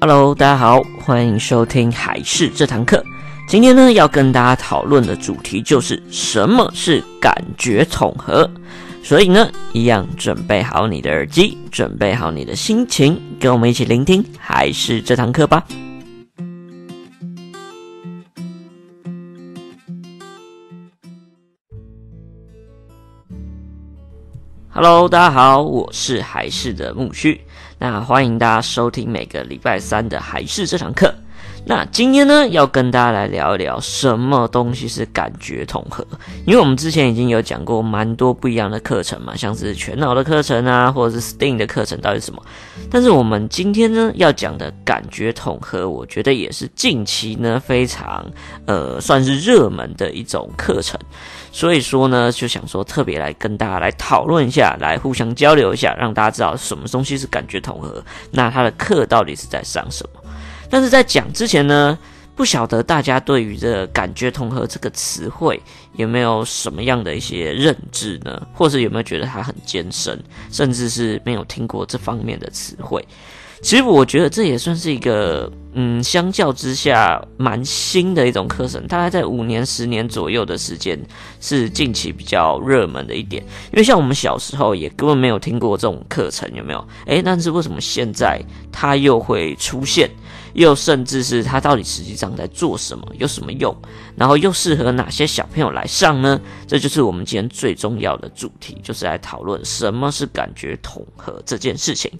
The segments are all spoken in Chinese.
Hello，大家好，欢迎收听海事这堂课。今天呢，要跟大家讨论的主题就是什么是感觉统合。所以呢，一样准备好你的耳机，准备好你的心情，跟我们一起聆听海事这堂课吧。Hello，大家好，我是海事的木须。那欢迎大家收听每个礼拜三的还是这堂课。那今天呢，要跟大家来聊一聊什么东西是感觉统合。因为我们之前已经有讲过蛮多不一样的课程嘛，像是全脑的课程啊，或者是 STEAM 的课程到底是什么。但是我们今天呢要讲的感觉统合，我觉得也是近期呢非常呃算是热门的一种课程。所以说呢，就想说特别来跟大家来讨论一下，来互相交流一下，让大家知道什么东西是感觉统合。那他的课到底是在上什么？但是在讲之前呢，不晓得大家对于这感觉统合这个词汇有没有什么样的一些认知呢？或是有没有觉得它很艰深，甚至是没有听过这方面的词汇？其实我觉得这也算是一个，嗯，相较之下蛮新的一种课程，大概在五年、十年左右的时间，是近期比较热门的一点。因为像我们小时候也根本没有听过这种课程，有没有？诶，但是为什么现在它又会出现？又甚至是它到底实际上在做什么，有什么用？然后又适合哪些小朋友来上呢？这就是我们今天最重要的主题，就是来讨论什么是感觉统合这件事情。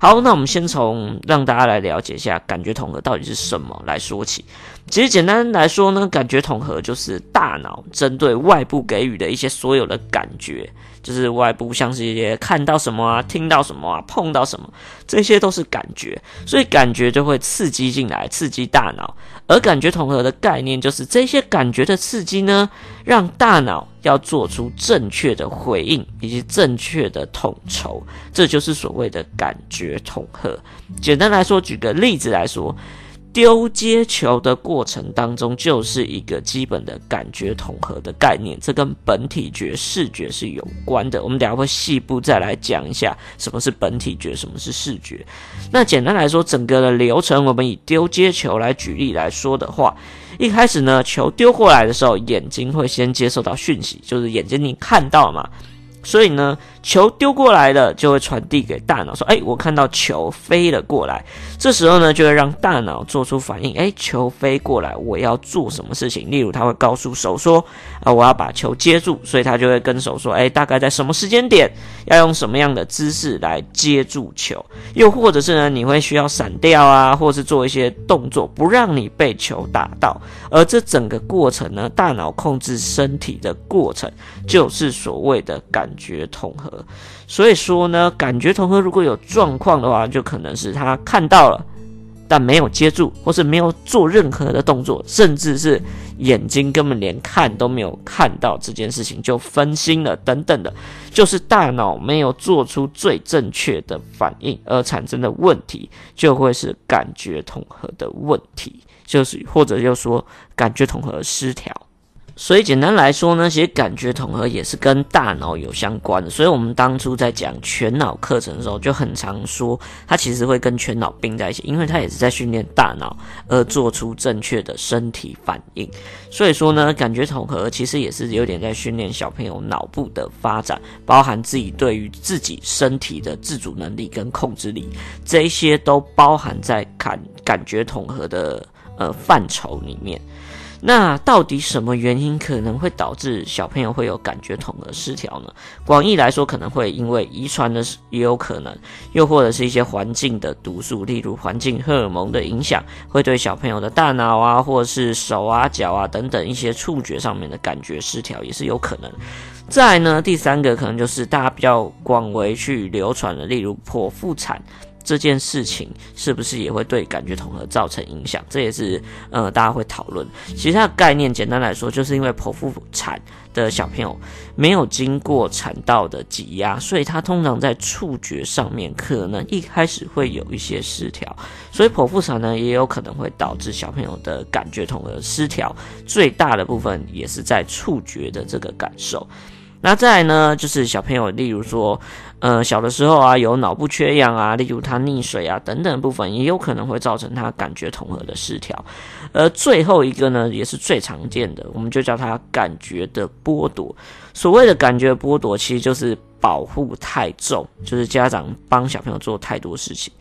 好，那我们先从让大家来了解一下感觉统合到底是什么来说起。其实简单来说呢，感觉统合就是大脑针对外部给予的一些所有的感觉，就是外部像是一些看到什么啊、听到什么啊、碰到什么，这些都是感觉，所以感觉就会刺激进来，刺激大脑。而感觉统合的概念就是这些感觉的刺激呢，让大脑要做出正确的回应以及正确的统筹，这就是所谓的感觉统合。简单来说，举个例子来说。丢接球的过程当中，就是一个基本的感觉统合的概念，这跟本体觉、视觉是有关的。我们等下会细部再来讲一下什么是本体觉，什么是视觉。那简单来说，整个的流程，我们以丢接球来举例来说的话，一开始呢，球丢过来的时候，眼睛会先接受到讯息，就是眼睛你看到嘛。所以呢，球丢过来了，就会传递给大脑说：“哎，我看到球飞了过来。”这时候呢，就会让大脑做出反应：“哎，球飞过来，我要做什么事情？”例如，他会告诉手说：“啊，我要把球接住。”所以他就会跟手说：“哎，大概在什么时间点，要用什么样的姿势来接住球？”又或者是呢，你会需要闪掉啊，或是做一些动作，不让你被球打到。而这整个过程呢，大脑控制身体的过程，就是所谓的感觉统合。所以说呢，感觉统合如果有状况的话，就可能是他看到了，但没有接住，或是没有做任何的动作，甚至是眼睛根本连看都没有看到这件事情，就分心了等等的，就是大脑没有做出最正确的反应而产生的问题，就会是感觉统合的问题，就是或者就说感觉统合失调。所以简单来说呢，其实感觉统合也是跟大脑有相关的。所以我们当初在讲全脑课程的时候，就很常说，它其实会跟全脑并在一起，因为它也是在训练大脑而做出正确的身体反应。所以说呢，感觉统合其实也是有点在训练小朋友脑部的发展，包含自己对于自己身体的自主能力跟控制力，这一些都包含在感感觉统合的呃范畴里面。那到底什么原因可能会导致小朋友会有感觉统合失调呢？广义来说，可能会因为遗传的也有可能，又或者是一些环境的毒素，例如环境荷尔蒙的影响，会对小朋友的大脑啊，或者是手啊、脚啊等等一些触觉上面的感觉失调也是有可能。再来呢，第三个可能就是大家比较广为去流传的，例如剖腹产。这件事情是不是也会对感觉统合造成影响？这也是呃大家会讨论。其实它的概念简单来说，就是因为剖腹产的小朋友没有经过产道的挤压，所以他通常在触觉上面可能一开始会有一些失调。所以剖腹产呢，也有可能会导致小朋友的感觉统合失调。最大的部分也是在触觉的这个感受。那再来呢，就是小朋友，例如说，呃，小的时候啊，有脑部缺氧啊，例如他溺水啊等等部分，也有可能会造成他感觉统合的失调。而最后一个呢，也是最常见的，我们就叫他感觉的剥夺。所谓的感觉剥夺，其实就是保护太重，就是家长帮小朋友做太多事情。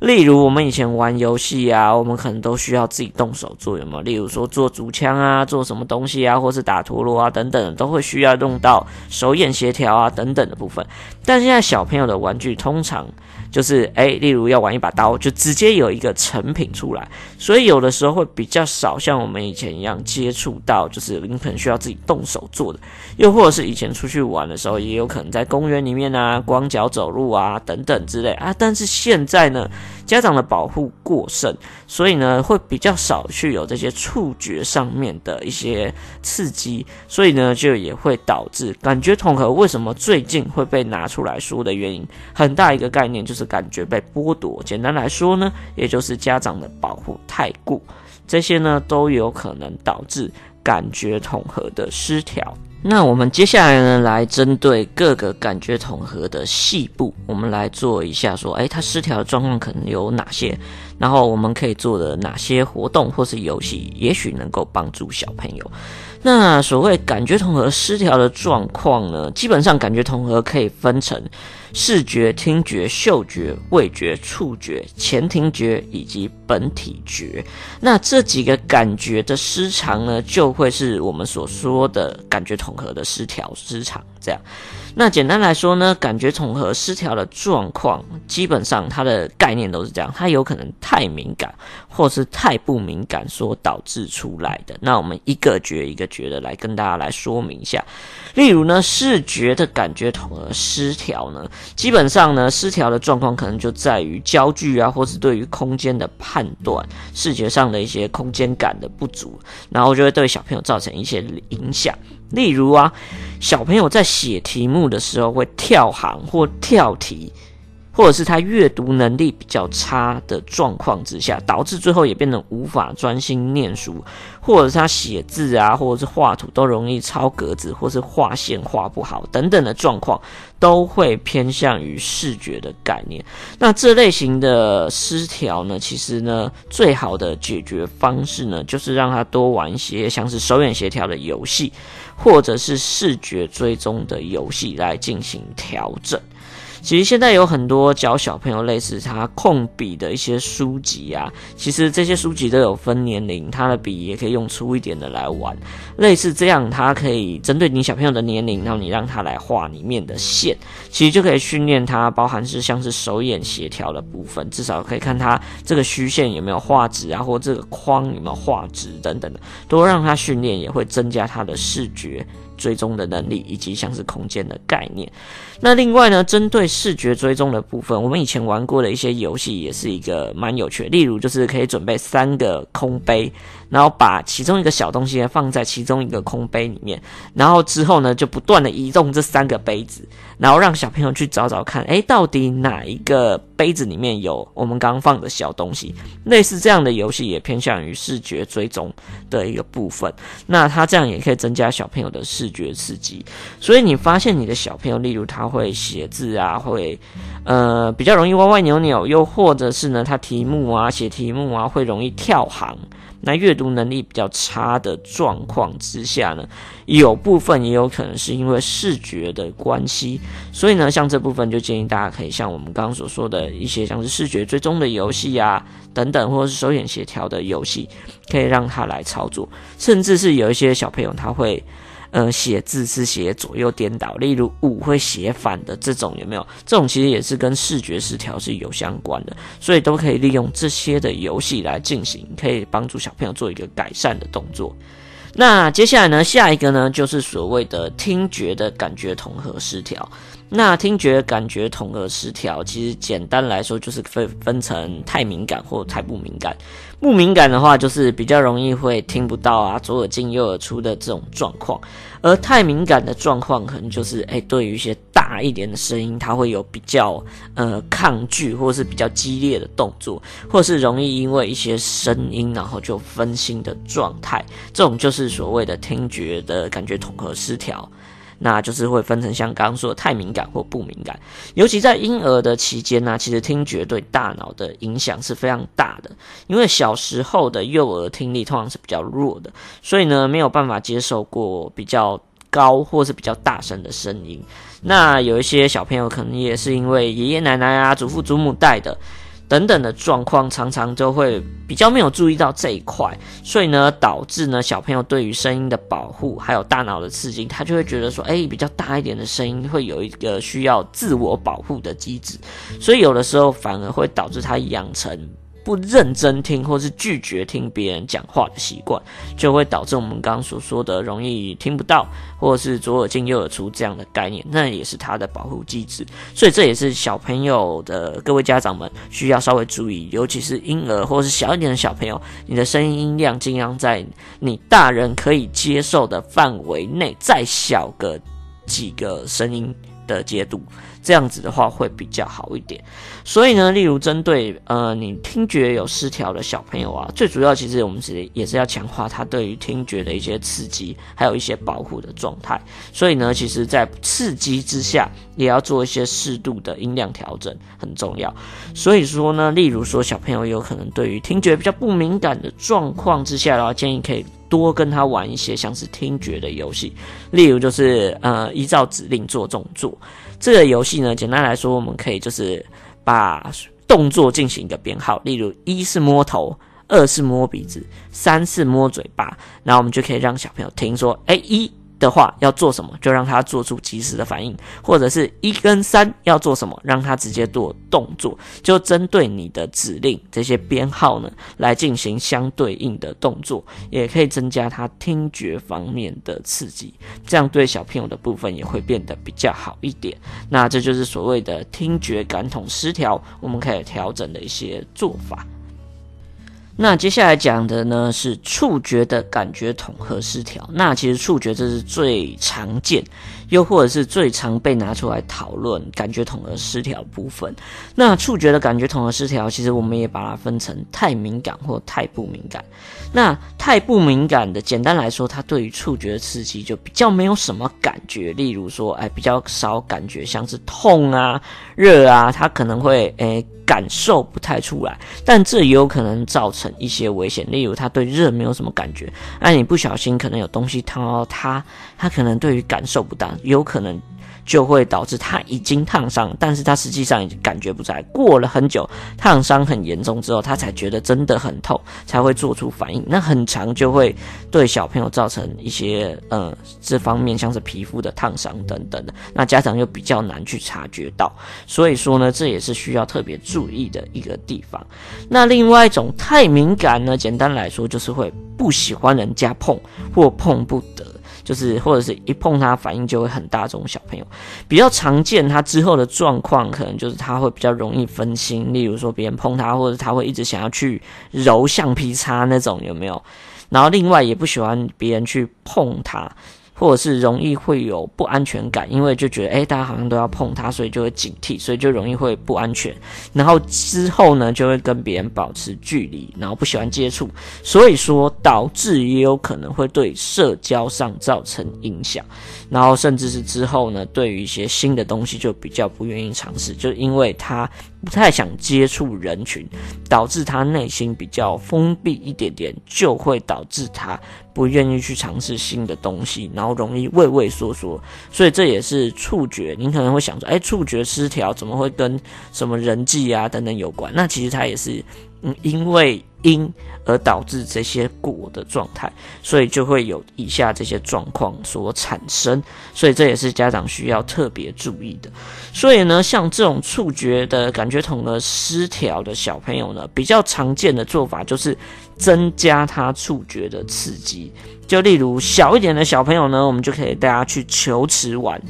例如，我们以前玩游戏啊，我们可能都需要自己动手做，有没有？例如说做竹枪啊，做什么东西啊，或是打陀螺啊等等，都会需要用到手眼协调啊等等的部分。但现在小朋友的玩具通常就是，诶、例如要玩一把刀，就直接有一个成品出来，所以有的时候会比较少像我们以前一样接触到，就是你可能需要自己动手做的，又或者是以前出去玩的时候，也有可能在公园里面啊，光脚走路啊等等之类啊。但是现在呢，家长的保护过剩，所以呢，会比较少去有这些触觉上面的一些刺激，所以呢，就也会导致感觉统合为什么最近会被拿出来说的原因，很大一个概念就是感觉被剥夺。简单来说呢，也就是家长的保护太过，这些呢都有可能导致感觉统合的失调。那我们接下来呢，来针对各个感觉统合的细部，我们来做一下说，诶，它失调的状况可能有哪些？然后我们可以做的哪些活动或是游戏，也许能够帮助小朋友。那所谓感觉统合失调的状况呢，基本上感觉统合可以分成。视觉、听觉、嗅觉、味觉、触觉、前庭觉以及本体觉，那这几个感觉的失常呢，就会是我们所说的感觉统合的失调失常。这样，那简单来说呢，感觉统合失调的状况，基本上它的概念都是这样，它有可能太敏感，或是太不敏感所导致出来的。那我们一个觉一个觉的来跟大家来说明一下。例如呢，视觉的感觉统合 失调呢，基本上呢，失调的状况可能就在于焦距啊，或是对于空间的判断，视觉上的一些空间感的不足，然后就会对小朋友造成一些影响。例如啊，小朋友在写题目的时候会跳行或跳题。或者是他阅读能力比较差的状况之下，导致最后也变得无法专心念书，或者是他写字啊，或者是画图都容易超格子，或是画线画不好等等的状况，都会偏向于视觉的概念。那这类型的失调呢，其实呢，最好的解决方式呢，就是让他多玩一些像是手眼协调的游戏，或者是视觉追踪的游戏来进行调整。其实现在有很多教小朋友类似他控笔的一些书籍啊，其实这些书籍都有分年龄，他的笔也可以用粗一点的来玩，类似这样，他可以针对你小朋友的年龄，然后你让他来画里面的线，其实就可以训练他，包含是像是手眼协调的部分，至少可以看他这个虚线有没有画直啊，或这个框有没有画直等等的，多让他训练也会增加他的视觉。追踪的能力以及像是空间的概念。那另外呢，针对视觉追踪的部分，我们以前玩过的一些游戏也是一个蛮有趣的。例如，就是可以准备三个空杯，然后把其中一个小东西放在其中一个空杯里面，然后之后呢，就不断的移动这三个杯子，然后让小朋友去找找看，诶，到底哪一个杯子里面有我们刚放的小东西。类似这样的游戏也偏向于视觉追踪的一个部分。那它这样也可以增加小朋友的。视觉刺激，所以你发现你的小朋友，例如他会写字啊，会呃比较容易歪歪扭扭，又或者是呢，他题目啊写题目啊会容易跳行，那阅读能力比较差的状况之下呢，有部分也有可能是因为视觉的关系，所以呢，像这部分就建议大家可以像我们刚刚所说的一些像是视觉追踪的游戏啊等等，或者是手眼协调的游戏，可以让他来操作，甚至是有一些小朋友他会。呃，写字是写左右颠倒，例如五会写反的这种有没有？这种其实也是跟视觉失调是有相关的，所以都可以利用这些的游戏来进行，可以帮助小朋友做一个改善的动作。那接下来呢，下一个呢，就是所谓的听觉的感觉统合失调。那听觉感觉统合失调，其实简单来说就是分分成太敏感或太不敏感。不敏感的话，就是比较容易会听不到啊，左耳进右耳出的这种状况；而太敏感的状况，可能就是诶、欸，对于一些大一点的声音，它会有比较呃抗拒，或是比较激烈的动作，或是容易因为一些声音然后就分心的状态。这种就是所谓的听觉的感觉统合失调。那就是会分成像刚刚说的太敏感或不敏感。尤其在婴儿的期间呢，其实听觉对大脑的影响是非常大的，因为小时候的幼儿听力通常是比较弱的，所以呢没有办法接受过比较高或是比较大声的声音。那有一些小朋友可能也是因为爷爷奶奶啊、祖父祖母带的。等等的状况，常常就会比较没有注意到这一块，所以呢，导致呢小朋友对于声音的保护，还有大脑的刺激，他就会觉得说，诶，比较大一点的声音会有一个需要自我保护的机制，所以有的时候反而会导致他养成。不认真听，或是拒绝听别人讲话的习惯，就会导致我们刚刚所说的容易听不到，或者是左耳进右耳出这样的概念。那也是它的保护机制，所以这也是小朋友的各位家长们需要稍微注意，尤其是婴儿或是小一点的小朋友，你的声音音量尽量在你大人可以接受的范围内，再小个几个声音的解读。这样子的话会比较好一点，所以呢，例如针对呃你听觉有失调的小朋友啊，最主要其实我们是也是要强化他对于听觉的一些刺激，还有一些保护的状态。所以呢，其实在刺激之下，也要做一些适度的音量调整，很重要。所以说呢，例如说小朋友有可能对于听觉比较不敏感的状况之下的话，建议可以多跟他玩一些像是听觉的游戏，例如就是呃依照指令做动作。这个游戏呢，简单来说，我们可以就是把动作进行一个编号，例如一是摸头，二是摸鼻子，三是摸嘴巴，然后我们就可以让小朋友听说，哎一。的话要做什么，就让他做出及时的反应，或者是一跟三要做什么，让他直接做动作，就针对你的指令这些编号呢来进行相对应的动作，也可以增加他听觉方面的刺激，这样对小朋友的部分也会变得比较好一点。那这就是所谓的听觉感统失调，我们可以调整的一些做法。那接下来讲的呢是触觉的感觉统合失调。那其实触觉这是最常见，又或者是最常被拿出来讨论感觉统合失调部分。那触觉的感觉统合失调，其实我们也把它分成太敏感或太不敏感。那太不敏感的，简单来说，它对于触觉的刺激就比较没有什么感觉。例如说，哎，比较少感觉，像是痛啊、热啊，它可能会哎。感受不太出来，但这也有可能造成一些危险。例如，他对热没有什么感觉，那你不小心可能有东西烫到他，他可能对于感受不大，有可能。就会导致他已经烫伤，但是他实际上已经感觉不在。过了很久，烫伤很严重之后，他才觉得真的很痛，才会做出反应。那很长就会对小朋友造成一些呃这方面像是皮肤的烫伤等等的。那家长又比较难去察觉到，所以说呢，这也是需要特别注意的一个地方。那另外一种太敏感呢，简单来说就是会不喜欢人家碰或碰不。就是或者是一碰它反应就会很大，这种小朋友比较常见。他之后的状况可能就是他会比较容易分心，例如说别人碰他，或者他会一直想要去揉橡皮擦那种，有没有？然后另外也不喜欢别人去碰他。或者是容易会有不安全感，因为就觉得诶，大家好像都要碰它，所以就会警惕，所以就容易会不安全。然后之后呢，就会跟别人保持距离，然后不喜欢接触，所以说导致也有可能会对社交上造成影响。然后甚至是之后呢，对于一些新的东西就比较不愿意尝试，就因为他不太想接触人群，导致他内心比较封闭一点点，就会导致他。不愿意去尝试新的东西，然后容易畏畏缩缩，所以这也是触觉。你可能会想说，哎，触觉失调怎么会跟什么人际啊等等有关？那其实他也是，嗯，因为因而导致这些果的状态，所以就会有以下这些状况所产生。所以这也是家长需要特别注意的。所以呢，像这种触觉的感觉统合失调的小朋友呢，比较常见的做法就是。增加他触觉的刺激，就例如小一点的小朋友呢，我们就可以带他去球池玩，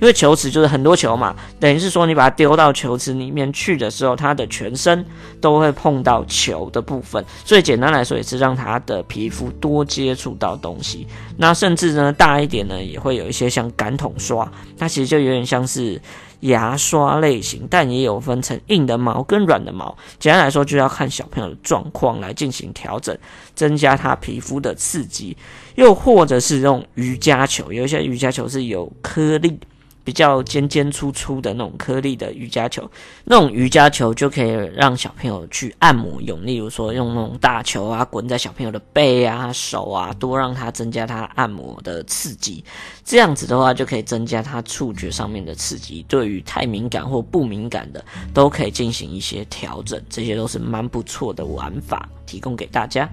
因为球池就是很多球嘛，等于是说你把它丢到球池里面去的时候，它的全身都会碰到球的部分，所以简单来说也是让它的皮肤多接触到东西。那甚至呢大一点呢，也会有一些像感统刷，它其实就有点像是。牙刷类型，但也有分成硬的毛跟软的毛。简单来说，就要看小朋友的状况来进行调整，增加他皮肤的刺激，又或者是用瑜伽球，有一些瑜伽球是有颗粒。比较尖尖粗粗的那种颗粒的瑜伽球，那种瑜伽球就可以让小朋友去按摩用，例如说用那种大球啊，滚在小朋友的背啊、手啊，多让他增加他按摩的刺激。这样子的话，就可以增加他触觉上面的刺激。对于太敏感或不敏感的，都可以进行一些调整。这些都是蛮不错的玩法，提供给大家。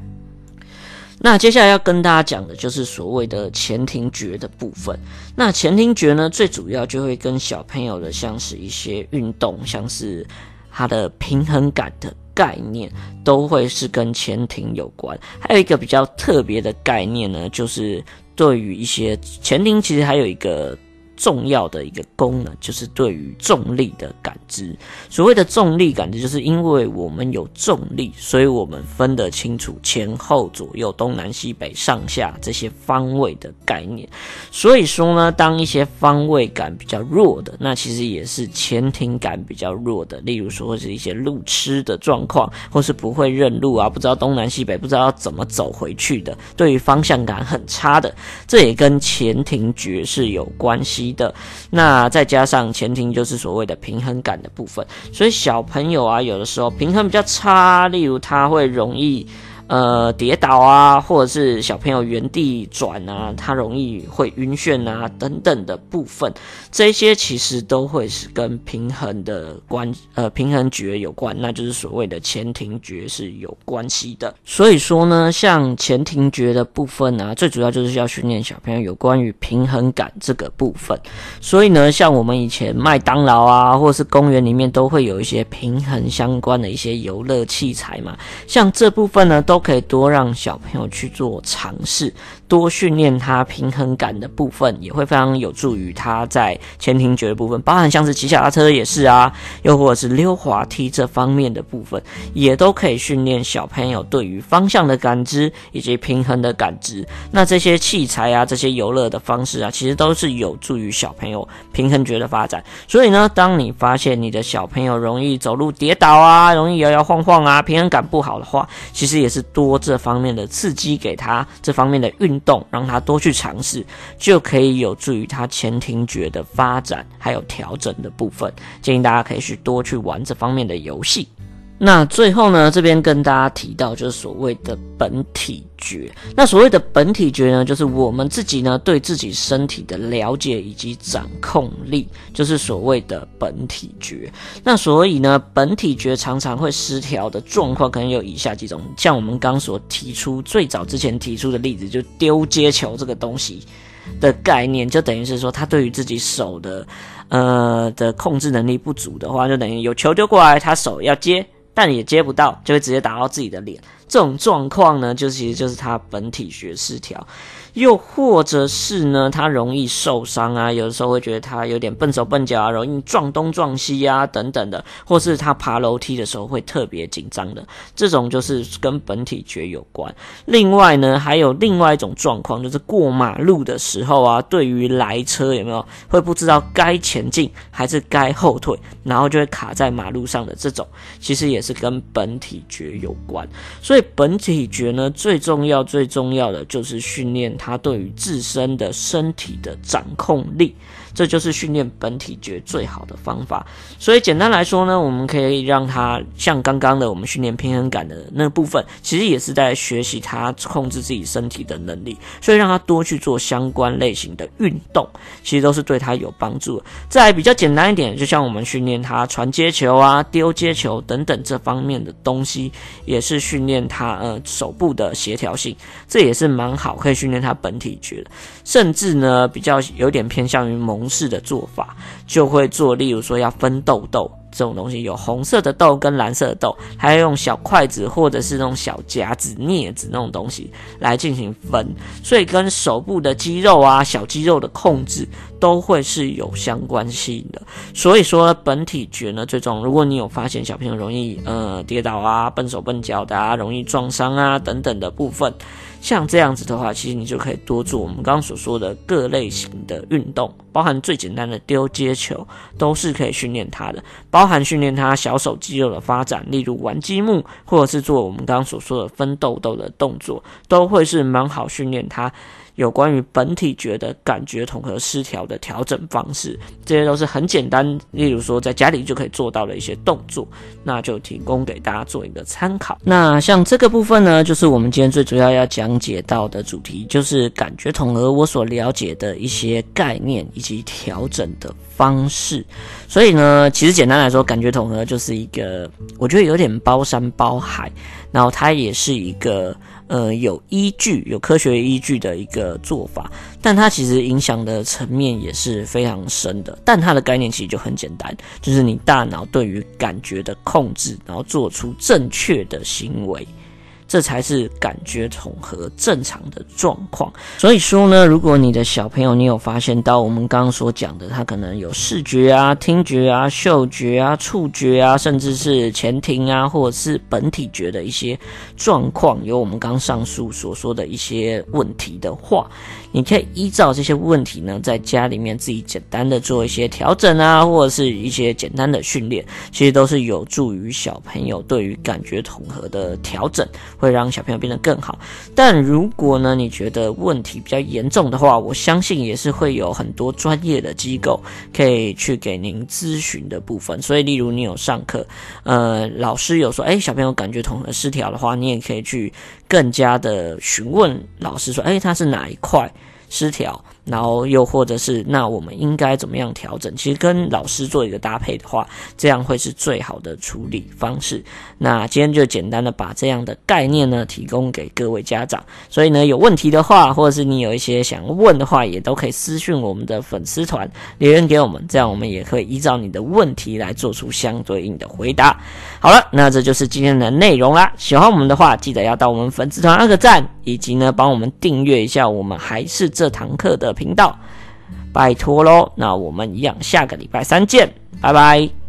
那接下来要跟大家讲的就是所谓的前庭觉的部分。那前庭觉呢，最主要就会跟小朋友的像是一些运动，像是他的平衡感的概念，都会是跟前庭有关。还有一个比较特别的概念呢，就是对于一些前庭，其实还有一个。重要的一个功能就是对于重力的感知。所谓的重力感知，就是因为我们有重力，所以我们分得清楚前后左右、东南西北上下这些方位的概念。所以说呢，当一些方位感比较弱的，那其实也是前庭感比较弱的。例如说，是一些路痴的状况，或是不会认路啊，不知道东南西北，不知道要怎么走回去的，对于方向感很差的，这也跟前庭觉是有关系的。那再加上前庭就是所谓的平衡感的部分，所以小朋友啊，有的时候平衡比较差，例如他会容易。呃，跌倒啊，或者是小朋友原地转啊，他容易会晕眩啊，等等的部分，这些其实都会是跟平衡的关，呃，平衡觉有关，那就是所谓的前庭觉是有关系的。所以说呢，像前庭觉的部分啊，最主要就是要训练小朋友有关于平衡感这个部分。所以呢，像我们以前麦当劳啊，或是公园里面都会有一些平衡相关的一些游乐器材嘛，像这部分呢都。都可以多让小朋友去做尝试，多训练他平衡感的部分，也会非常有助于他在前庭觉的部分，包含像是骑脚踏车也是啊，又或者是溜滑梯这方面的部分，也都可以训练小朋友对于方向的感知以及平衡的感知。那这些器材啊，这些游乐的方式啊，其实都是有助于小朋友平衡觉的发展。所以呢，当你发现你的小朋友容易走路跌倒啊，容易摇摇晃晃啊，平衡感不好的话，其实也是。多这方面的刺激给他，这方面的运动让他多去尝试，就可以有助于他前庭觉的发展，还有调整的部分。建议大家可以去多去玩这方面的游戏。那最后呢，这边跟大家提到就是所谓的本体觉。那所谓的本体觉呢，就是我们自己呢对自己身体的了解以及掌控力，就是所谓的本体觉。那所以呢，本体觉常常会失调的状况，可能有以下几种。像我们刚所提出最早之前提出的例子，就丢接球这个东西的概念，就等于是说他对于自己手的呃的控制能力不足的话，就等于有球丢过来，他手要接。但也接不到，就会直接打到自己的脸。这种状况呢，就其实就是他本体觉失调。又或者是呢，他容易受伤啊，有的时候会觉得他有点笨手笨脚啊，容易撞东撞西啊，等等的，或是他爬楼梯的时候会特别紧张的，这种就是跟本体觉有关。另外呢，还有另外一种状况，就是过马路的时候啊，对于来车有没有会不知道该前进还是该后退，然后就会卡在马路上的这种，其实也是跟本体觉有关。所以本体觉呢，最重要最重要的就是训练。他对于自身的身体的掌控力。这就是训练本体觉最好的方法。所以简单来说呢，我们可以让他像刚刚的我们训练平衡感的那部分，其实也是在学习他控制自己身体的能力。所以让他多去做相关类型的运动，其实都是对他有帮助的。再来比较简单一点，就像我们训练他传接球啊、丢接球等等这方面的东西，也是训练他呃手部的协调性，这也是蛮好，可以训练他本体觉的。甚至呢，比较有点偏向于蒙式的做法，就会做，例如说要分豆豆。这种东西，有红色的豆跟蓝色的豆，还要用小筷子或者是那种小夹子、镊子那种东西来进行分，所以跟手部的肌肉啊、小肌肉的控制都会是有相关性的。所以说本体觉呢，最重，如果你有发现小朋友容易呃跌倒啊、笨手笨脚的啊、容易撞伤啊等等的部分。像这样子的话，其实你就可以多做我们刚刚所说的各类型的运动，包含最简单的丢接球，都是可以训练他的，包含训练他小手肌肉的发展，例如玩积木，或者是做我们刚刚所说的分豆豆的动作，都会是蛮好训练他。有关于本体觉的感觉统合失调的调整方式，这些都是很简单，例如说在家里就可以做到的一些动作，那就提供给大家做一个参考。那像这个部分呢，就是我们今天最主要要讲解到的主题，就是感觉统合我所了解的一些概念以及调整的方式。所以呢，其实简单来说，感觉统合就是一个，我觉得有点包山包海，然后它也是一个。呃，有依据、有科学依据的一个做法，但它其实影响的层面也是非常深的。但它的概念其实就很简单，就是你大脑对于感觉的控制，然后做出正确的行为。这才是感觉统合正常的状况。所以说呢，如果你的小朋友你有发现到我们刚刚所讲的，他可能有视觉啊、听觉啊、嗅觉啊、触觉啊，甚至是前庭啊，或者是本体觉的一些状况，有我们刚上述所说的一些问题的话，你可以依照这些问题呢，在家里面自己简单的做一些调整啊，或者是一些简单的训练，其实都是有助于小朋友对于感觉统合的调整。会让小朋友变得更好，但如果呢，你觉得问题比较严重的话，我相信也是会有很多专业的机构可以去给您咨询的部分。所以，例如你有上课，呃，老师有说，哎，小朋友感觉统合失调的话，你也可以去更加的询问老师说，哎，他是哪一块失调？然后又或者是，那我们应该怎么样调整？其实跟老师做一个搭配的话，这样会是最好的处理方式。那今天就简单的把这样的概念呢提供给各位家长。所以呢，有问题的话，或者是你有一些想问的话，也都可以私讯我们的粉丝团留言给我们，这样我们也可以依照你的问题来做出相对应的回答。好了，那这就是今天的内容啦。喜欢我们的话，记得要到我们粉丝团按个赞，以及呢帮我们订阅一下我们还是这堂课的频道，拜托喽！那我们一样，下个礼拜三见，拜拜。